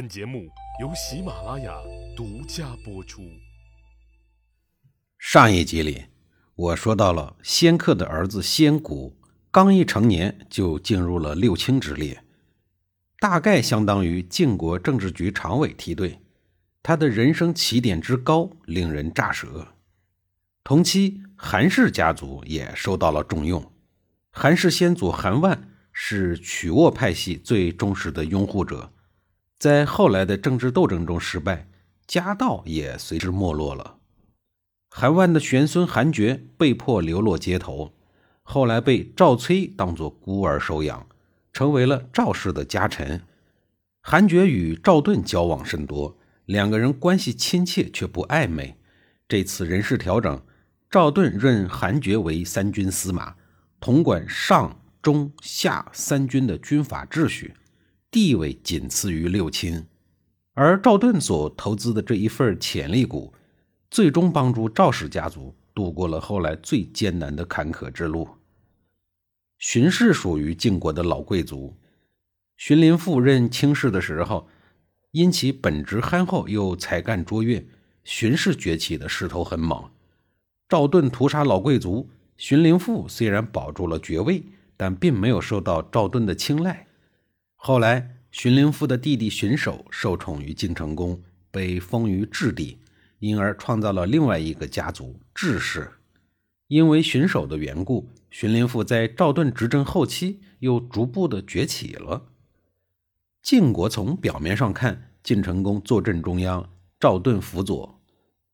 本节目由喜马拉雅独家播出。上一集里，我说到了仙客的儿子仙谷，刚一成年就进入了六卿之列，大概相当于晋国政治局常委梯队。他的人生起点之高，令人咋舌。同期，韩氏家族也受到了重用。韩氏先祖韩万是曲沃派系最忠实的拥护者。在后来的政治斗争中失败，家道也随之没落了。韩万的玄孙韩厥被迫流落街头，后来被赵崔当作孤儿收养，成为了赵氏的家臣。韩厥与赵盾交往甚多，两个人关系亲切却不暧昧。这次人事调整，赵盾任韩厥为三军司马，统管上中下三军的军法秩序。地位仅次于六卿，而赵盾所投资的这一份潜力股，最终帮助赵氏家族度过了后来最艰难的坎坷之路。荀氏属于晋国的老贵族，荀林父任卿士的时候，因其本职憨厚又才干卓越，荀氏崛起的势头很猛。赵盾屠杀老贵族，荀林父虽然保住了爵位，但并没有受到赵盾的青睐。后来，荀林父的弟弟荀守受宠于晋成公，被封于质地，因而创造了另外一个家族质氏。因为荀守的缘故，荀林父在赵盾执政后期又逐步的崛起了。晋国从表面上看，晋成公坐镇中央，赵盾辅佐，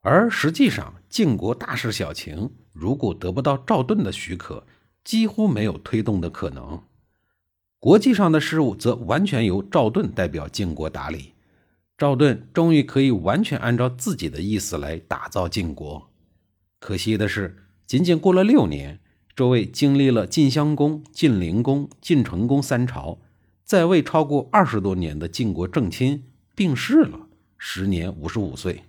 而实际上，晋国大事小情，如果得不到赵盾的许可，几乎没有推动的可能。国际上的事务则完全由赵盾代表晋国打理。赵盾终于可以完全按照自己的意思来打造晋国。可惜的是，仅仅过了六年，这位经历了晋襄公、晋灵公、晋成公三朝，在位超过二十多年的晋国正卿病逝了，时年五十五岁。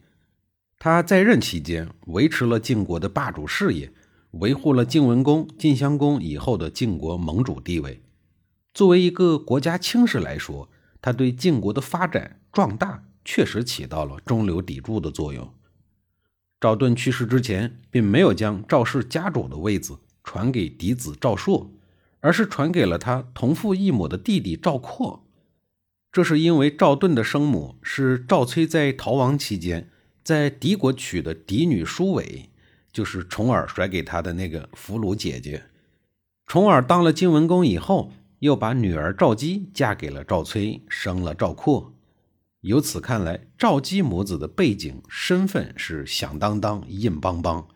他在任期间，维持了晋国的霸主事业，维护了晋文公、晋襄公以后的晋国盟主地位。作为一个国家卿士来说，他对晋国的发展壮大确实起到了中流砥柱的作用。赵盾去世之前，并没有将赵氏家主的位子传给嫡子赵朔，而是传给了他同父异母的弟弟赵括。这是因为赵盾的生母是赵崔在逃亡期间在敌国娶的嫡女舒伟，就是重耳甩给他的那个俘虏姐姐。重耳当了晋文公以后。又把女儿赵姬嫁给了赵崔，生了赵括。由此看来，赵姬母子的背景、身份是响当当、硬邦邦。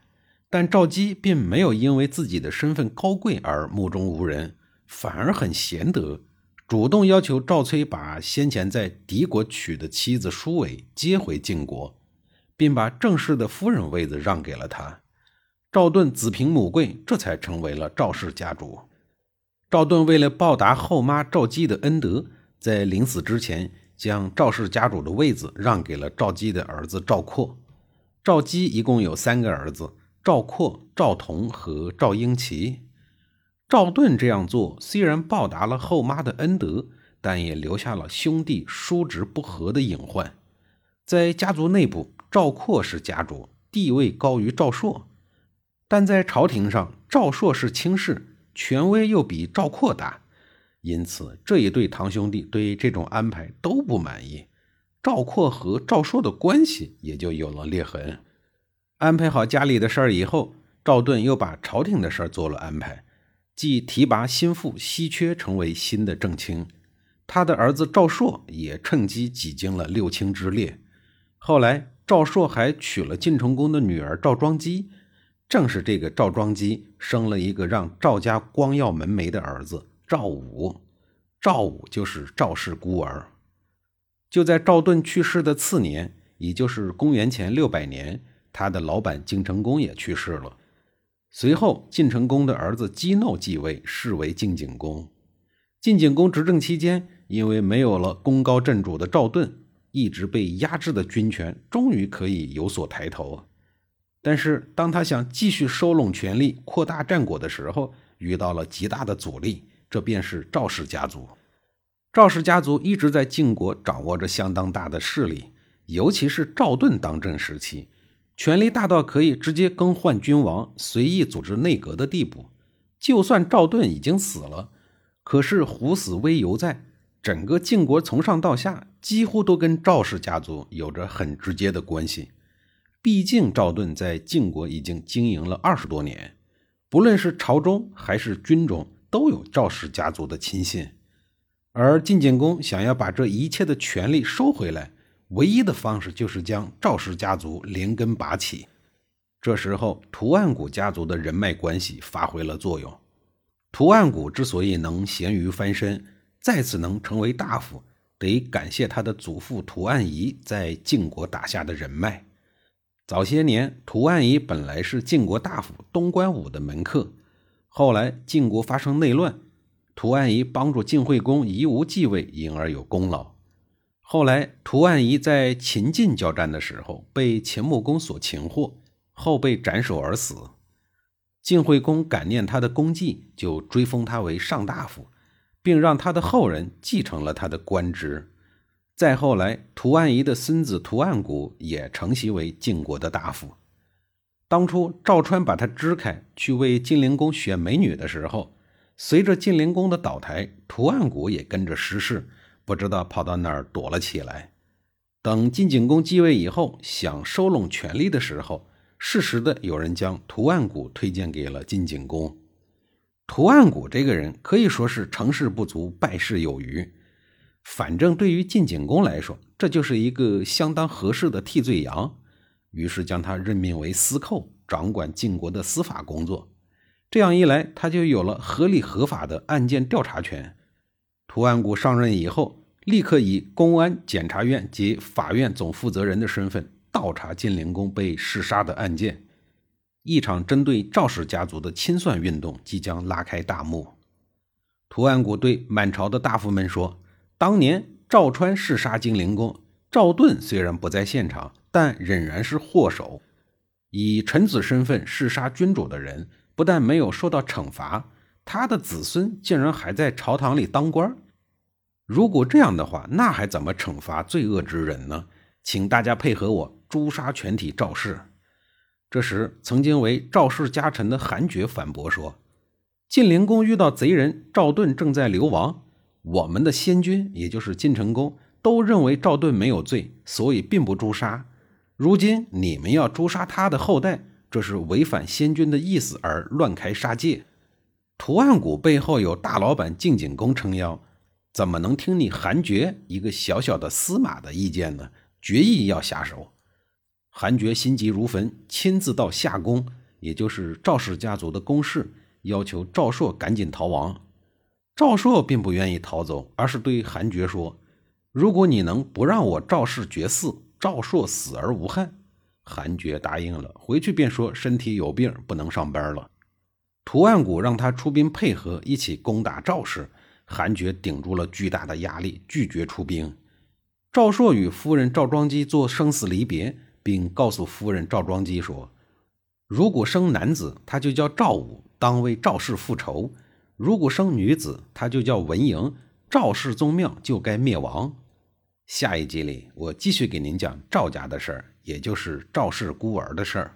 但赵姬并没有因为自己的身份高贵而目中无人，反而很贤德，主动要求赵崔把先前在敌国娶的妻子舒伟接回晋国，并把正式的夫人位子让给了他。赵盾子凭母贵，这才成为了赵氏家主。赵盾为了报答后妈赵姬的恩德，在临死之前，将赵氏家主的位子让给了赵姬的儿子赵括。赵姬一共有三个儿子：赵括、赵同和赵婴齐。赵盾这样做虽然报答了后妈的恩德，但也留下了兄弟叔侄不和的隐患。在家族内部，赵括是家主，地位高于赵朔；但在朝廷上，赵朔是卿士。权威又比赵括大，因此这一对堂兄弟对这种安排都不满意。赵括和赵朔的关系也就有了裂痕。安排好家里的事儿以后，赵盾又把朝廷的事儿做了安排，即提拔心腹稀缺成为新的正卿。他的儿子赵朔也趁机挤进了六卿之列。后来，赵朔还娶了晋成公的女儿赵庄姬。正是这个赵庄姬生了一个让赵家光耀门楣的儿子赵武，赵武就是赵氏孤儿。就在赵盾去世的次年，也就是公元前六百年，他的老板晋成公也去世了。随后，晋成公的儿子姬怒继位，是为晋景公。晋景公执政期间，因为没有了功高震主的赵盾，一直被压制的军权终于可以有所抬头。但是，当他想继续收拢权力、扩大战果的时候，遇到了极大的阻力，这便是赵氏家族。赵氏家族一直在晋国掌握着相当大的势力，尤其是赵盾当政时期，权力大到可以直接更换君王、随意组织内阁的地步。就算赵盾已经死了，可是虎死威犹在，整个晋国从上到下几乎都跟赵氏家族有着很直接的关系。毕竟赵盾在晋国已经经营了二十多年，不论是朝中还是军中，都有赵氏家族的亲信。而晋景公想要把这一切的权力收回来，唯一的方式就是将赵氏家族连根拔起。这时候，图案谷家族的人脉关系发挥了作用。图案谷之所以能咸鱼翻身，再次能成为大夫，得感谢他的祖父图案仪在晋国打下的人脉。早些年，图案仪本来是晋国大夫东关武的门客，后来晋国发生内乱。图案仪帮助晋惠公夷吾继位，因而有功劳。后来，图案仪在秦晋交战的时候被秦穆公所擒获，后被斩首而死。晋惠公感念他的功绩，就追封他为上大夫，并让他的后人继承了他的官职。再后来，图案仪的孙子图案谷也承袭为晋国的大夫。当初赵川把他支开去为晋灵公选美女的时候。随着晋灵公的倒台，图案谷也跟着失势，不知道跑到哪儿躲了起来。等晋景公继位以后，想收拢权力的时候，适时的有人将图案谷推荐给了晋景公。图案谷这个人可以说是成事不足败事有余，反正对于晋景公来说，这就是一个相当合适的替罪羊，于是将他任命为司寇，掌管晋国的司法工作。这样一来，他就有了合理合法的案件调查权。图案谷上任以后，立刻以公安、检察院及法院总负责人的身份倒查晋灵公被弑杀的案件。一场针对赵氏家族的清算运动即将拉开大幕。图案谷对满朝的大夫们说：“当年赵川弑杀晋灵公，赵盾虽然不在现场，但仍然是祸首。以臣子身份弑杀君主的人。”不但没有受到惩罚，他的子孙竟然还在朝堂里当官。如果这样的话，那还怎么惩罚罪恶之人呢？请大家配合我诛杀全体赵氏。这时，曾经为赵氏家臣的韩厥反驳说：“晋灵公遇到贼人，赵盾正在流亡。我们的先君，也就是晋成公，都认为赵盾没有罪，所以并不诛杀。如今你们要诛杀他的后代。”这是违反先君的意思而乱开杀戒。图案谷背后有大老板晋景公撑腰，怎么能听你韩厥一个小小的司马的意见呢？决意要下手。韩厥心急如焚，亲自到夏宫，也就是赵氏家族的宫室，要求赵朔赶紧逃亡。赵朔并不愿意逃走，而是对韩厥说：“如果你能不让我赵氏绝嗣，赵朔死而无憾。”韩厥答应了，回去便说身体有病，不能上班了。图案谷让他出兵配合，一起攻打赵氏。韩厥顶住了巨大的压力，拒绝出兵。赵朔与夫人赵庄姬做生死离别，并告诉夫人赵庄姬说：“如果生男子，他就叫赵武，当为赵氏复仇；如果生女子，她就叫文嬴，赵氏宗庙就该灭亡。”下一集里，我继续给您讲赵家的事儿。也就是赵氏孤儿的事儿。